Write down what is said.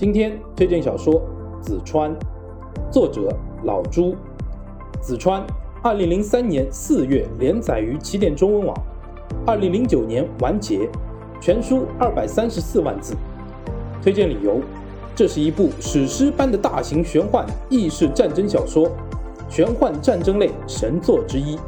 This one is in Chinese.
今天推荐小说《紫川》，作者老朱。紫川，二零零三年四月连载于起点中文网，二零零九年完结，全书二百三十四万字。推荐理由：这是一部史诗般的大型玄幻异世战争小说，玄幻战争类神作之一。